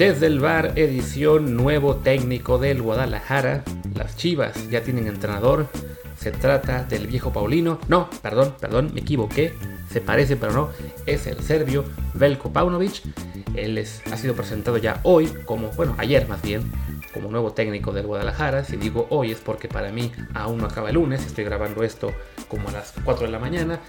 Desde el bar, edición nuevo técnico del Guadalajara. Las Chivas ya tienen entrenador. Se trata del viejo Paulino. No, perdón, perdón, me equivoqué. Se parece, pero no. Es el serbio Velko Paunovic. Él ha sido presentado ya hoy, como, bueno, ayer más bien, como nuevo técnico del Guadalajara. Si digo hoy es porque para mí aún no acaba el lunes. Estoy grabando esto como a las 4 de la mañana.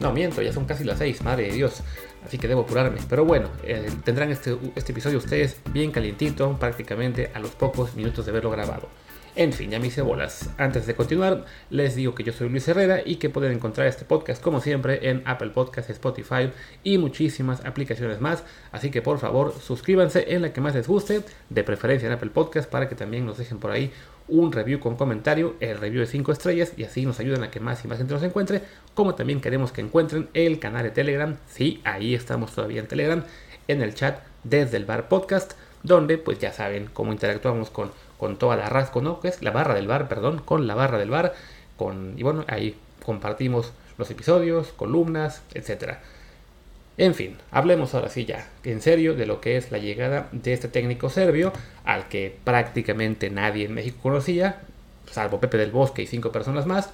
No, miento, ya son casi las 6, madre de Dios. Así que debo apurarme. Pero bueno, eh, tendrán este, este episodio ustedes bien calientito, prácticamente a los pocos minutos de verlo grabado. En fin, ya me hice bolas. Antes de continuar, les digo que yo soy Luis Herrera y que pueden encontrar este podcast como siempre en Apple Podcasts, Spotify y muchísimas aplicaciones más. Así que por favor suscríbanse en la que más les guste, de preferencia en Apple Podcasts, para que también nos dejen por ahí un review con comentario, el review de 5 estrellas y así nos ayudan a que más y más gente nos encuentre, como también queremos que encuentren el canal de Telegram, sí, ahí estamos todavía en Telegram, en el chat desde el bar podcast, donde pues ya saben cómo interactuamos con, con toda la rasco, ¿no? Que es la barra del bar, perdón, con la barra del bar, con, y bueno, ahí compartimos los episodios, columnas, etcétera. En fin, hablemos ahora sí ya, en serio, de lo que es la llegada de este técnico serbio, al que prácticamente nadie en México conocía, salvo Pepe del Bosque y cinco personas más.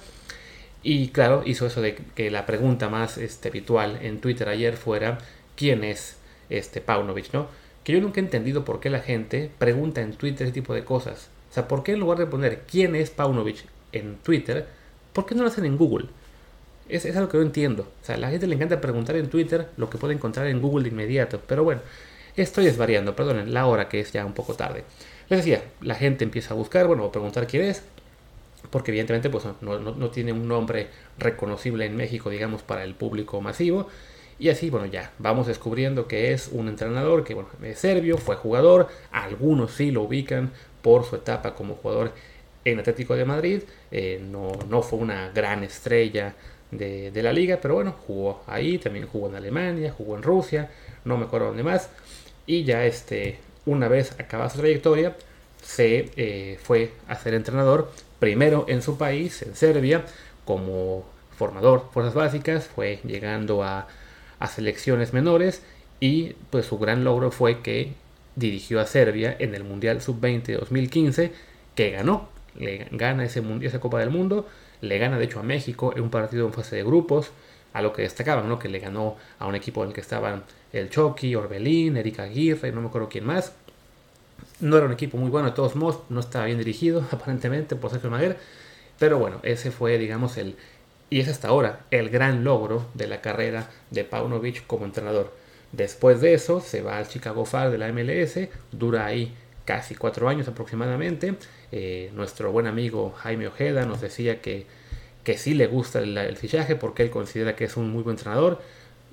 Y claro, hizo eso de que la pregunta más este, habitual en Twitter ayer fuera ¿quién es este Paunovic? ¿no? Que yo nunca he entendido por qué la gente pregunta en Twitter ese tipo de cosas. O sea, ¿por qué en lugar de poner quién es Paunovic en Twitter, por qué no lo hacen en Google? Es, es algo que no entiendo. O sea, a la gente le encanta preguntar en Twitter lo que puede encontrar en Google de inmediato. Pero bueno, estoy desvariando, perdonen, la hora que es ya un poco tarde. Les decía, la gente empieza a buscar, bueno, a preguntar quién es, porque evidentemente pues, no, no, tiene un nombre reconocible en México, digamos, para el público masivo. Y así, bueno, ya vamos descubriendo que es un entrenador que, bueno, es serbio, fue jugador, algunos sí lo ubican por su etapa como jugador en Atlético de Madrid, eh, no, no fue una gran estrella de, la liga, pero bueno, jugó ahí, también jugó en Alemania, jugó en Rusia, no me acuerdo dónde más, y ya este, una vez acabada su trayectoria, se eh, fue a ser entrenador, primero en su país, en Serbia, como formador fuerzas básicas, fue llegando a, selecciones menores, y pues su gran logro fue que dirigió a Serbia en el Mundial Sub-20 2015, que ganó, le gana ese esa Copa del Mundo, le gana de hecho a México en un partido en fase de grupos, a lo que destacaban, ¿no? Que le ganó a un equipo en el que estaban el Chucky, Orbelín, Erika Aguirre, no me acuerdo quién más. No era un equipo muy bueno, de todos modos, no estaba bien dirigido, aparentemente, por Sergio Maguer. Pero bueno, ese fue, digamos, el. Y es hasta ahora el gran logro de la carrera de Paunovic como entrenador. Después de eso, se va al Chicago Fire de la MLS, dura ahí casi cuatro años aproximadamente. Eh, nuestro buen amigo Jaime Ojeda nos decía que, que sí le gusta el, el, fichaje porque él considera que es un muy buen entrenador.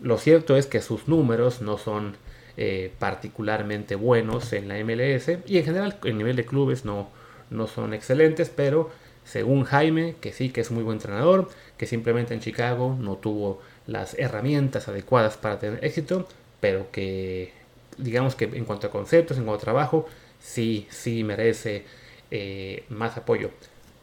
Lo cierto es que sus números no son eh, particularmente buenos en la MLS y en general el nivel de clubes no, no son excelentes, pero según Jaime, que sí que es muy buen entrenador, que simplemente en Chicago no tuvo las herramientas adecuadas para tener éxito, pero que digamos que en cuanto a conceptos, en cuanto a trabajo, sí, sí merece eh, más apoyo.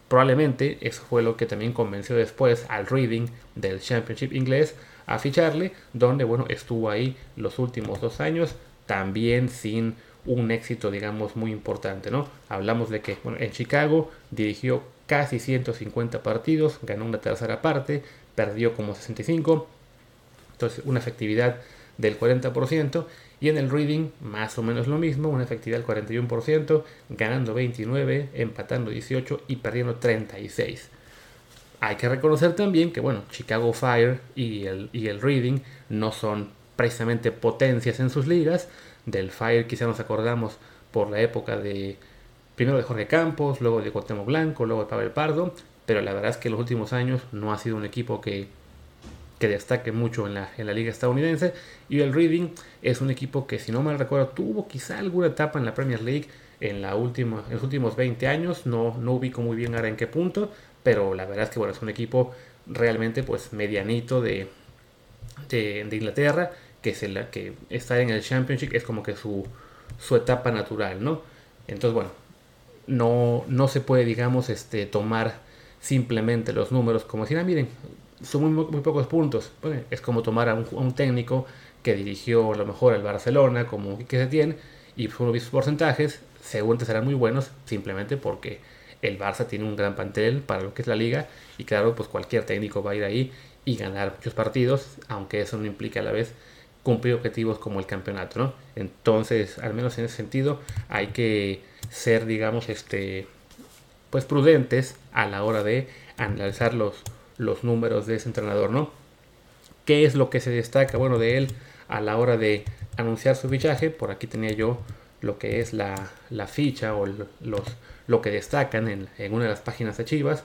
Probablemente eso fue lo que también convenció después al Reading del Championship inglés a ficharle, donde bueno, estuvo ahí los últimos dos años, también sin un éxito, digamos, muy importante, ¿no? Hablamos de que bueno, en Chicago dirigió casi 150 partidos, ganó una tercera parte, perdió como 65, entonces una efectividad del 40%, y en el Reading más o menos lo mismo, una efectividad del 41%, ganando 29, empatando 18 y perdiendo 36. Hay que reconocer también que, bueno, Chicago Fire y el, y el Reading no son precisamente potencias en sus ligas. Del Fire quizá nos acordamos por la época de, primero de Jorge Campos, luego de Cuauhtémoc Blanco, luego de Pavel Pardo, pero la verdad es que en los últimos años no ha sido un equipo que, que destaque mucho en la, en la liga estadounidense. Y el Reading es un equipo que, si no mal recuerdo, tuvo quizá alguna etapa en la Premier League en, la última, en los últimos 20 años. No, no ubico muy bien ahora en qué punto, pero la verdad es que bueno, es un equipo realmente pues medianito de, de, Inglaterra, que, es el, que está en el Championship es como que su, su etapa natural, ¿no? Entonces, bueno, no, no se puede, digamos, este, tomar simplemente los números como decir, ah, miren, son muy, muy pocos puntos. Es como tomar a un, técnico que dirigió a lo mejor al Barcelona, como que se tiene, y solo visto porcentajes, seguramente serán muy buenos, simplemente porque el Barça tiene un gran pantel para lo que es la liga y claro, pues cualquier técnico va a ir ahí y ganar muchos partidos, aunque eso no implica a la vez cumplir objetivos como el campeonato, ¿no? Entonces, al menos en ese sentido, hay que ser, digamos, este, pues prudentes a la hora de analizar los, los números de ese entrenador, ¿no? ¿Qué es lo que se destaca, bueno, de él a la hora de anunciar su fichaje? Por aquí tenía yo lo que es la, la ficha o los, lo que destacan en, en una de las páginas de Chivas.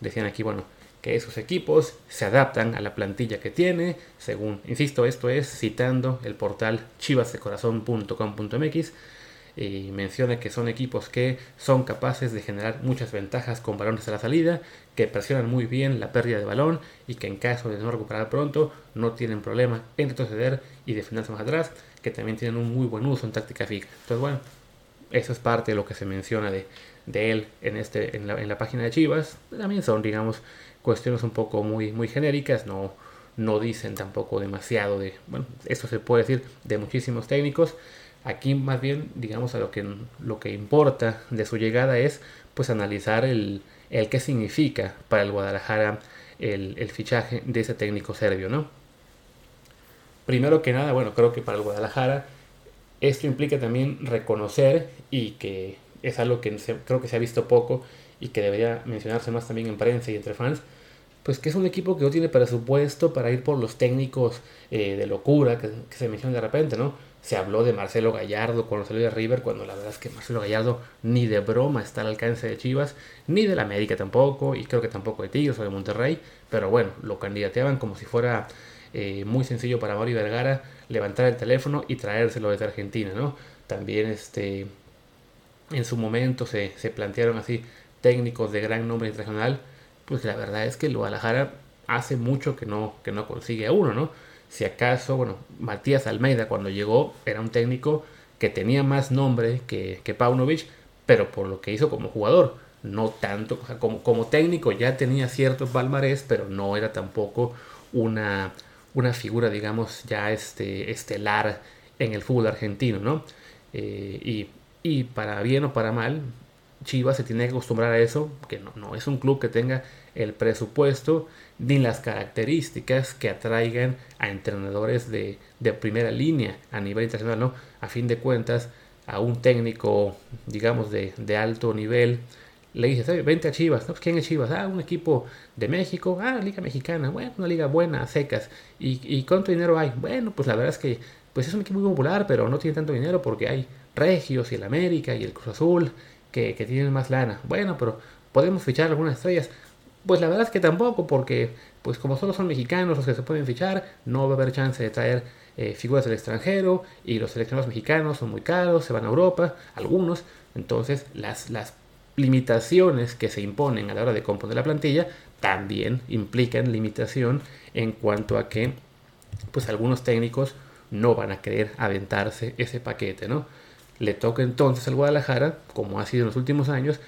Decían aquí, bueno, que esos equipos se adaptan a la plantilla que tiene, según, insisto, esto es citando el portal chivasdecorazon.com.mx y menciona que son equipos que son capaces de generar muchas ventajas con balones a la salida, que presionan muy bien la pérdida de balón y que en caso de no recuperar pronto no tienen problema en retroceder y defenderse más atrás, que también tienen un muy buen uso en táctica fija. Entonces, bueno, eso es parte de lo que se menciona de, de él en, este, en la, en la página de Chivas. También son, digamos, cuestiones un poco muy, muy genéricas, no, no dicen tampoco demasiado de, bueno, eso se puede decir de muchísimos técnicos. Aquí más bien, digamos, a lo que, lo que importa de su llegada es pues analizar el, el qué significa para el Guadalajara el, el, fichaje de ese técnico serbio, ¿no? Primero que nada, bueno, creo que para el Guadalajara esto implica también reconocer y que es algo que creo que se ha visto poco y que debería mencionarse más también en prensa y entre fans, pues que es un equipo que no tiene presupuesto para ir por los técnicos eh, de locura que, se menciona de repente, ¿no? Se habló de Marcelo Gallardo cuando salió de River, cuando la verdad es que Marcelo Gallardo ni de broma está al alcance de Chivas, ni de la América tampoco, y creo que tampoco de Tigres o de Monterrey, pero bueno, lo candidateaban como si fuera eh, muy sencillo para Mario Vergara levantar el teléfono y traérselo desde Argentina, ¿no? También este, en su momento se, se plantearon así técnicos de gran nombre internacional, pues la verdad es que el Guadalajara hace mucho que no, que no consigue a uno, ¿no? Si acaso, bueno, Matías Almeida cuando llegó era un técnico que tenía más nombre que, que Paunovic, pero por lo que hizo como jugador, no tanto, como, como técnico ya tenía ciertos palmarés, pero no era tampoco una, una figura, digamos, ya este, estelar en el fútbol argentino, ¿no? Eh, y, y para bien o para mal, Chivas se tiene que acostumbrar a eso, que no, no es un club que tenga el presupuesto ni las características que atraigan a entrenadores de, de, primera línea a nivel internacional, ¿no? A fin de cuentas, a un técnico, digamos, de, de alto nivel, le dices, vente a Chivas, ¿no? ¿quién es Chivas? Ah, un equipo de México, ah, Liga Mexicana, bueno, una liga buena, secas. ¿Y, ¿Y cuánto dinero hay? Bueno, pues la verdad es que pues es un equipo muy popular, pero no tiene tanto dinero porque hay Regios y el América y el Cruz Azul que, tienen más lana. Bueno, pero podemos fichar algunas estrellas. Pues la verdad es que tampoco, porque pues como solo son mexicanos los que se pueden fichar, no va a haber chance de traer eh, figuras del extranjero y los seleccionados mexicanos son muy caros, se van a Europa, algunos. Entonces las, las limitaciones que se imponen a la hora de componer la plantilla también implican limitación en cuanto a que pues algunos técnicos no van a querer aventarse ese paquete, ¿no? Le toca entonces al Guadalajara, como ha sido en los últimos años,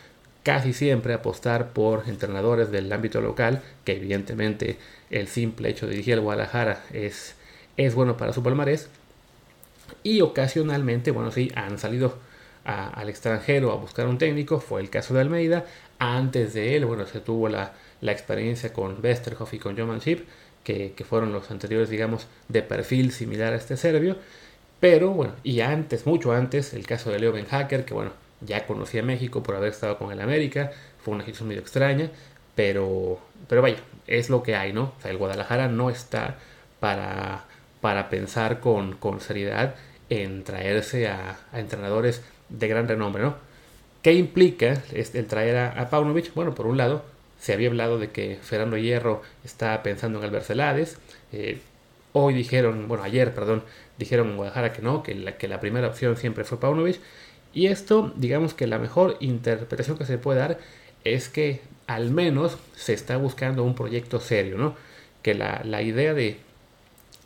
casi siempre apostar por entrenadores del ámbito local, que evidentemente el simple hecho de dirigir al Guadalajara es, es bueno para su palmarés. Y ocasionalmente, bueno, sí, han salido al extranjero a buscar un técnico, fue el caso de Almeida. Antes de él, bueno, se tuvo la, la experiencia con Westerhoff y con Joman que, que fueron los anteriores, digamos, de perfil similar a este serbio. Pero bueno, y antes, mucho antes, el caso de Leo Ben Hacker, que bueno, ya conocía México por haber estado con el América, fue una situación medio extraña, pero, pero vaya, es lo que hay, ¿no? O sea, el Guadalajara no está para, para pensar con, con seriedad en traerse a, a, entrenadores de gran renombre, ¿no? ¿Qué implica el traer a, a Paunovic? Bueno, por un lado, se había hablado de que Fernando Hierro está pensando en Albert Celades, eh, hoy dijeron, bueno, ayer, perdón, dijeron en Guadalajara que no, que la, que la primera opción siempre fue Paunovic. Y esto, digamos que la mejor interpretación que se puede dar es que al menos se está buscando un proyecto serio, ¿no? Que la, la idea de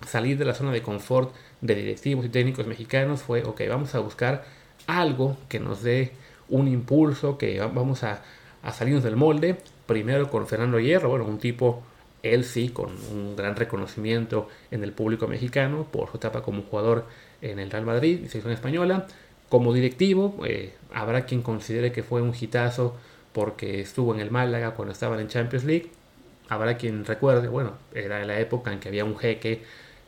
salir de la zona de confort de directivos y técnicos mexicanos fue, ok, vamos a buscar algo que nos dé un impulso, que vamos a, a salirnos del molde, primero con Fernando Hierro, bueno, un tipo él sí, con un gran reconocimiento en el público mexicano por su etapa como jugador en el Real Madrid selección española, Como directivo, eh, habrá quien considere que fue un hitazo porque estuvo en el Málaga cuando estaban en Champions League. Habrá quien recuerde, bueno, era la época en que había un jeque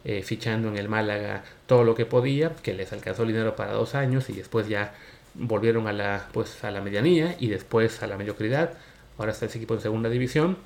eh, fichando en el Málaga todo lo que podía, que les alcanzó el dinero para dos años y después ya volvieron a la, pues, a la medianía y después a la mediocridad. Ahora está ese equipo en segunda división.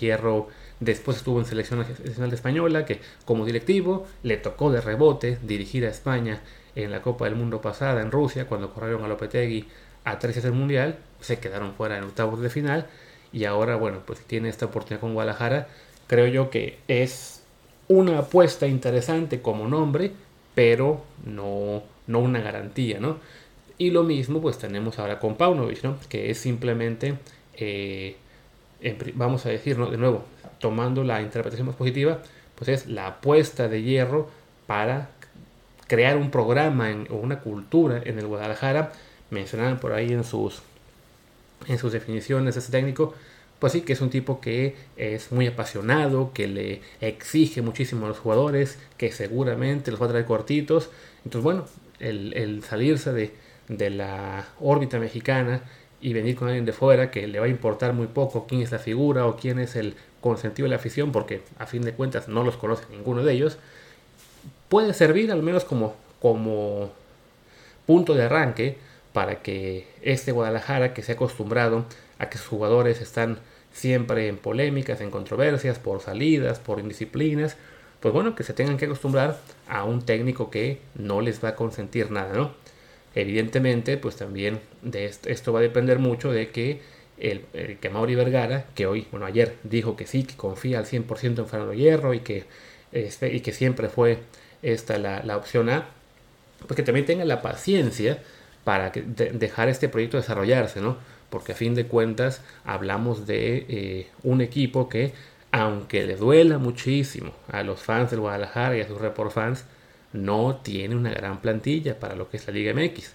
Hierro después estuvo en selección nacional española, que como directivo le tocó de rebote dirigir a España en la Copa del Mundo pasada en Rusia, cuando corrieron a Lopetegui a tres del Mundial, se quedaron fuera en octavos de final y ahora, bueno, pues tiene esta oportunidad con Guadalajara. Creo yo que es una apuesta interesante como nombre, pero no, no una garantía, ¿no? Y lo mismo pues tenemos ahora con Paunovic, ¿no? Que es simplemente, eh, vamos a decirlo de nuevo, tomando la interpretación más positiva, pues es la apuesta de hierro para crear un programa o una cultura en el Guadalajara. Mencionaban por ahí en sus, en sus definiciones ese técnico, pues sí, que es un tipo que es muy apasionado, que le exige muchísimo a los jugadores, que seguramente los va a traer cortitos. Entonces, bueno, el, salirse de, de, la órbita mexicana y venir con alguien de fuera que le va a importar muy poco quién es la figura o quién es el consentido de la afición, porque a fin de cuentas no los conoce ninguno de ellos, puede servir al menos como, como punto de arranque para que este Guadalajara, que se ha acostumbrado a que sus jugadores están siempre en polémicas, en controversias, por salidas, por indisciplinas, pues bueno, que se tengan que acostumbrar a un técnico que no les va a consentir nada, ¿no? Evidentemente, pues también de esto, va a depender mucho de que el, que Mauri Vergara, que hoy, bueno, ayer dijo que sí, que confía al 100% en Fernando Hierro y que, este, y que siempre fue esta la, la opción A, pues que también tenga la paciencia para dejar este proyecto desarrollarse, ¿no? Porque a fin de cuentas hablamos de eh, un equipo que, aunque le duela muchísimo a los fans del Guadalajara y a sus report fans, no tiene una gran plantilla para lo que es la Liga MX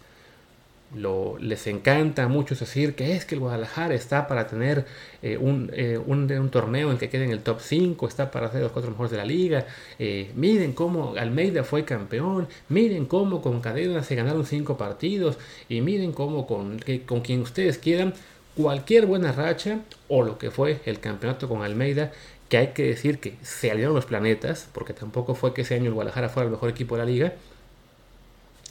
lo, les encanta a muchos decir que es que el Guadalajara está para tener eh, un, eh, un, un, torneo en que quede en el top 5, está para ser los cuatro mejores de la liga. Eh, miren cómo Almeida fue campeón, miren cómo con Cadena se ganaron 5 partidos y miren cómo con, que, con quien ustedes quieran, cualquier buena racha o lo que fue el campeonato con Almeida, que hay que decir que se aliaron los planetas, porque tampoco fue que ese año el Guadalajara fuera el mejor equipo de la liga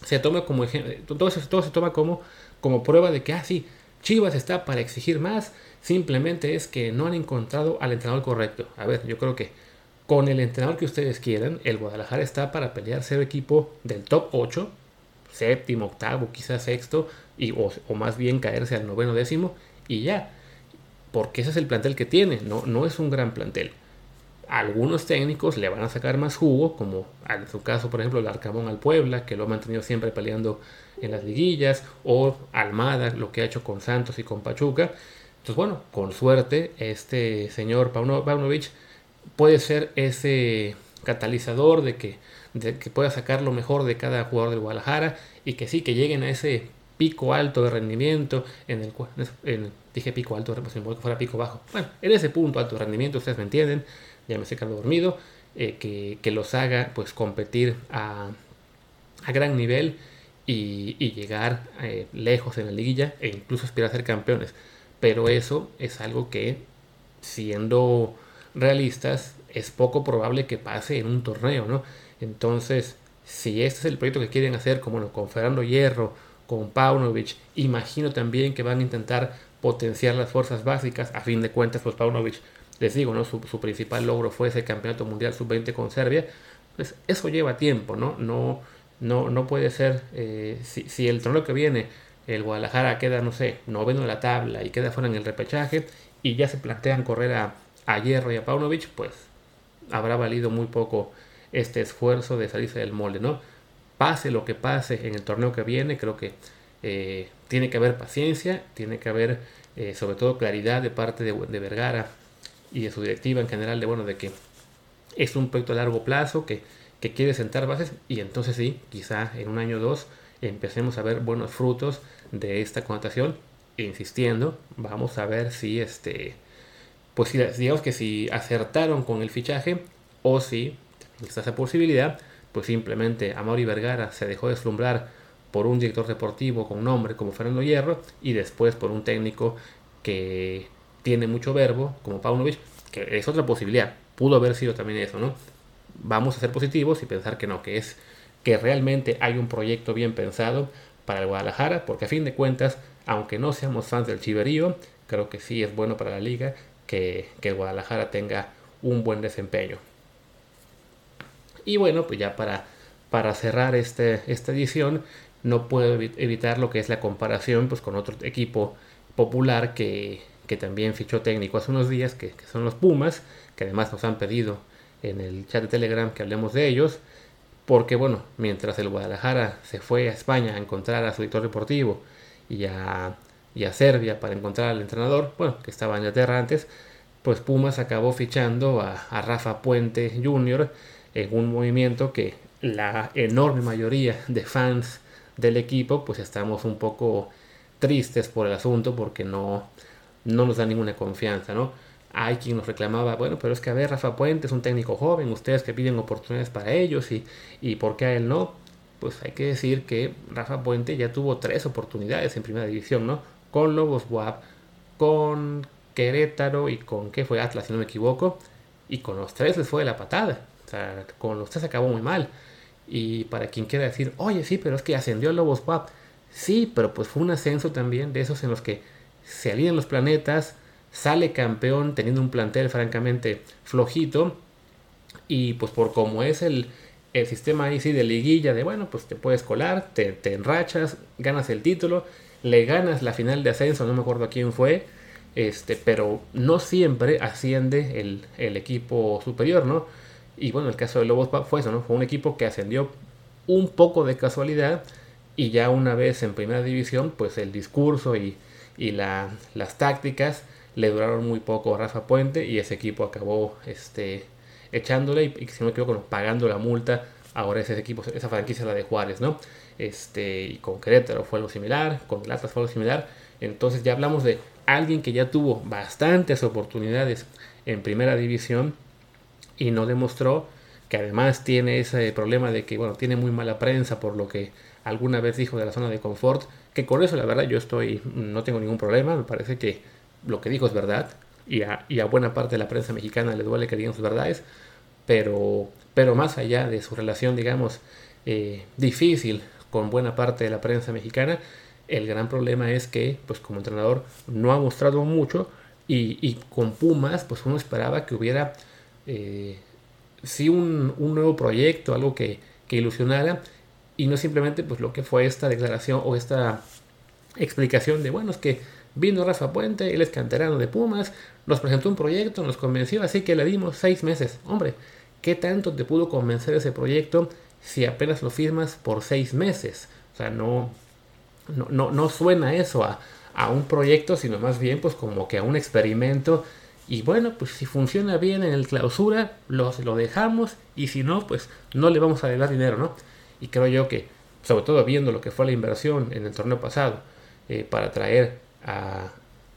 se toma como todo, todo se toma como, como prueba de que, ah, sí, Chivas está para exigir más, simplemente es que no han encontrado al entrenador correcto. A ver, yo creo que con el entrenador que ustedes quieran, el Guadalajara está para pelear ser equipo del top 8, séptimo, octavo, quizás sexto, y, o, o, más bien caerse al noveno décimo, y ya. Porque ese es el plantel que tiene, no, no es un gran plantel algunos técnicos le van a sacar más jugo, como en su caso, por ejemplo, el Arcamón al Puebla, que lo ha mantenido siempre peleando en las liguillas, o Almada, lo que ha hecho con Santos y con Pachuca. Entonces, bueno, con suerte, este señor Paunovic puede ser ese catalizador de que, de que pueda sacar lo mejor de cada jugador del Guadalajara y que sí, que lleguen a ese pico alto de rendimiento, en el dije pico alto, pues, que fuera pico bajo. Bueno, en ese punto alto de rendimiento, ustedes me entienden, ya me sé que dormido, eh, que, los haga pues competir a, gran nivel y, llegar eh, lejos en la liguilla e incluso aspirar a ser campeones. Pero eso es algo que, siendo realistas, es poco probable que pase en un torneo, ¿no? Entonces, si este es el proyecto que quieren hacer, como con Fernando Hierro, con Paunovic, imagino también que van a intentar potenciar las fuerzas básicas. A fin de cuentas, pues Paunovic les digo, ¿no? Su, principal logro fue ese campeonato mundial sub-20 con Serbia, pues eso lleva tiempo, ¿no? No, no, no puede ser, eh, si, el torneo que viene, el Guadalajara queda, no sé, noveno en la tabla y queda fuera en el repechaje y ya se plantean correr a, Hierro y a Paunovic, pues habrá valido muy poco este esfuerzo de salirse del molde, ¿no? Pase lo que pase en el torneo que viene, creo que eh, tiene que haber paciencia, tiene que haber eh, sobre todo claridad de parte de, de Vergara y de su directiva en general de bueno de que es un proyecto a largo plazo que, quiere sentar bases y entonces sí, quizá en un año o dos empecemos a ver buenos frutos de esta connotación insistiendo, vamos a ver si este pues si, digamos que si acertaron con el fichaje o si está esa posibilidad, pues simplemente Amaury Vergara se dejó deslumbrar por un director deportivo con nombre como Fernando Hierro y después por un técnico que tiene mucho verbo como Paunovic, que es otra posibilidad. Pudo haber sido también eso, ¿no? Vamos a ser positivos y pensar que no, que es que realmente hay un proyecto bien pensado para el Guadalajara, porque a fin de cuentas, aunque no seamos fans del Chiverío, creo que sí es bueno para la liga que, que el Guadalajara tenga un buen desempeño. Y bueno, pues ya para, para cerrar este, esta edición, no puedo evitar lo que es la comparación pues, con otro equipo popular que, que también fichó técnico hace unos días, que, son los Pumas, que además nos han pedido en el chat de Telegram que hablemos de ellos, porque bueno, mientras el Guadalajara se fue a España a encontrar a su director deportivo y a, y a Serbia para encontrar al entrenador, bueno, que estaba en Inglaterra antes, pues Pumas acabó fichando a, a Rafa Puente Jr., en un movimiento que la enorme mayoría de fans del equipo pues estamos un poco tristes por el asunto porque no, no nos da ninguna confianza, ¿no? Hay quien nos reclamaba, bueno, pero es que a ver, Rafa Puente es un técnico joven, ustedes que piden oportunidades para ellos y, y ¿por qué a él no? Pues hay que decir que Rafa Puente ya tuvo tres oportunidades en primera división, ¿no? Con Lobos WAP, con Querétaro y con, ¿qué fue? Atlas, si no me equivoco. Y con los tres les fue de la patada con los tres acabó muy mal. Y para quien quiera decir, oye, sí, pero es que ascendió Lobos WAP. Sí, pero pues fue un ascenso también de esos en los que se alinean los planetas, sale campeón teniendo un plantel francamente flojito. Y pues por como es el, el sistema ahí sí de liguilla, de bueno, pues te puedes colar, te, te, enrachas, ganas el título, le ganas la final de ascenso, no me acuerdo quién fue, este, pero no siempre asciende el, el equipo superior, ¿no? Y bueno, el caso de Lobos fue eso, ¿no? Fue un equipo que ascendió un poco de casualidad y ya una vez en primera división, pues el discurso y, y la, las tácticas le duraron muy poco a Rafa Puente y ese equipo acabó este, echándole y, si no me equivoco, pagando la multa. Ahora ese equipo, esa franquicia la de Juárez, ¿no? Este, y con Querétaro fue algo similar, con el Atlas fue algo similar. Entonces ya hablamos de alguien que ya tuvo bastantes oportunidades en primera división y no demostró que además tiene ese problema de que bueno tiene muy mala prensa por lo que alguna vez dijo de la zona de confort que con eso la verdad yo estoy no tengo ningún problema me parece que lo que dijo es verdad y a, y a buena parte de la prensa mexicana le duele que digan sus verdades pero pero más allá de su relación digamos eh, difícil con buena parte de la prensa mexicana el gran problema es que pues como entrenador no ha mostrado mucho y, y con Pumas pues uno esperaba que hubiera eh, sí un, nuevo proyecto, algo que, ilusionara y no simplemente pues lo que fue esta declaración o esta explicación de bueno es que vino Rafa Puente, él es canterano de Pumas, nos presentó un proyecto, nos convenció, así que le dimos seis meses. Hombre, ¿qué tanto te pudo convencer ese proyecto si apenas lo firmas por seis meses? O sea, no, no, no, suena eso a, a un proyecto, sino más bien pues como que a un experimento y bueno, pues si funciona bien en el clausura, lo, lo dejamos y si no, pues no le vamos a dar dinero, ¿no? Y creo yo que, sobre todo viendo lo que fue la inversión en el torneo pasado, eh, para traer a,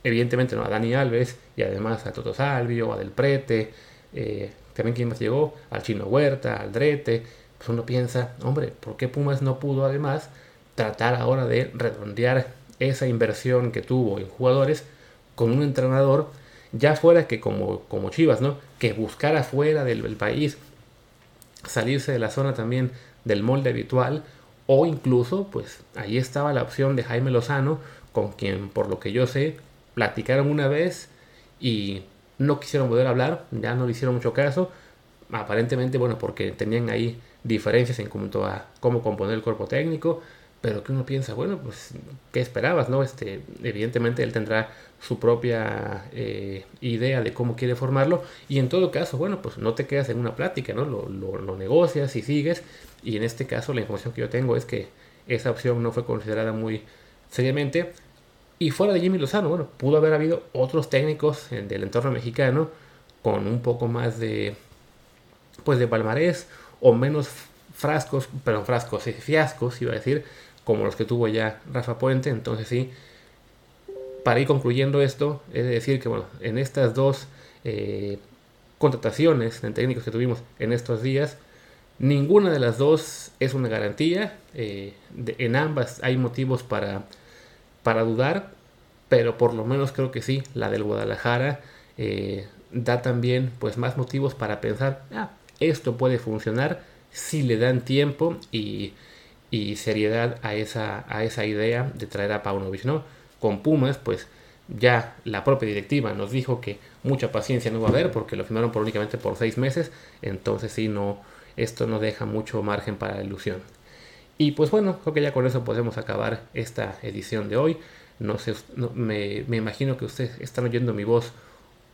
evidentemente, ¿no? a Dani Alves y además a Toto Salvio, a Del Prete, eh, también quien más llegó, al Chino Huerta, al Drete, pues uno piensa, hombre, ¿por qué Pumas no pudo además tratar ahora de redondear esa inversión que tuvo en jugadores con un entrenador ya fuera que como, como Chivas, ¿no? Que buscara fuera del, país, salirse de la zona también del molde habitual, o incluso, pues ahí estaba la opción de Jaime Lozano, con quien, por lo que yo sé, platicaron una vez y no quisieron poder hablar, ya no le hicieron mucho caso, aparentemente, bueno, porque tenían ahí diferencias en cuanto a cómo componer el cuerpo técnico, pero que uno piensa, bueno, pues, ¿qué esperabas? no Este, evidentemente él tendrá su propia eh, idea de cómo quiere formarlo y en todo caso, bueno, pues no te quedas en una plática, ¿no? Lo, lo, negocias y sigues y en este caso la información que yo tengo es que esa opción no fue considerada muy seriamente y fuera de Jimmy Lozano, bueno, pudo haber habido otros técnicos del entorno mexicano con un poco más de, pues de palmarés o menos frascos, perdón, frascos, fiascos, iba a decir, como los que tuvo ya Rafa Puente. Entonces sí, para ir concluyendo esto, es decir que bueno, en estas dos eh, contrataciones de técnicos que tuvimos en estos días, Ninguna de las dos es una garantía. Eh, en ambas hay motivos para, para dudar, pero por lo menos creo que sí, la del Guadalajara eh, da también pues más motivos para pensar, ah, esto puede funcionar si le dan tiempo y, seriedad a esa, a esa idea de traer a Paunovic, ¿no? Con Pumas, pues ya la propia directiva nos dijo que mucha paciencia no va a haber porque lo firmaron por únicamente por seis meses, entonces sí, no, esto no deja mucho margen para ilusión. Y pues bueno, creo que ya con eso podemos acabar esta edición de hoy. No sé, me, me, imagino que ustedes están oyendo mi voz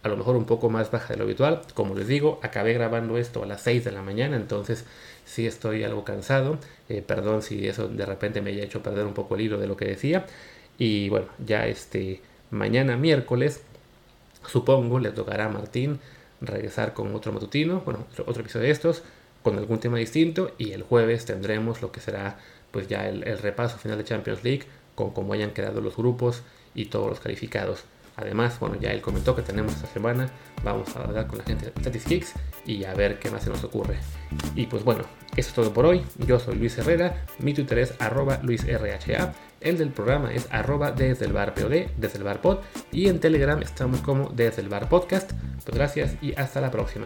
a lo mejor un poco más baja de lo habitual. Como les digo, acabé grabando esto a las 6 de la mañana, entonces sí estoy algo cansado. Eh, perdón si eso de repente me haya hecho perder un poco el hilo de lo que decía. Y bueno, ya este mañana miércoles, supongo, le tocará a Martín regresar con otro matutino, bueno, otro, episodio de estos, con algún tema distinto. Y el jueves tendremos lo que será pues ya el, repaso final de Champions League, con cómo hayan quedado los grupos y todos los calificados. Además, bueno, ya él comentó que tenemos esta semana, vamos a hablar con la gente de Statistics y a ver qué más se nos ocurre. Y pues bueno, eso es todo por hoy. Yo soy Luis Herrera, mi Twitter es arroba luisrha, el del programa es arroba desde el bar POD, desde el bar pod, y en Telegram estamos como desde el bar podcast. Pues gracias y hasta la próxima.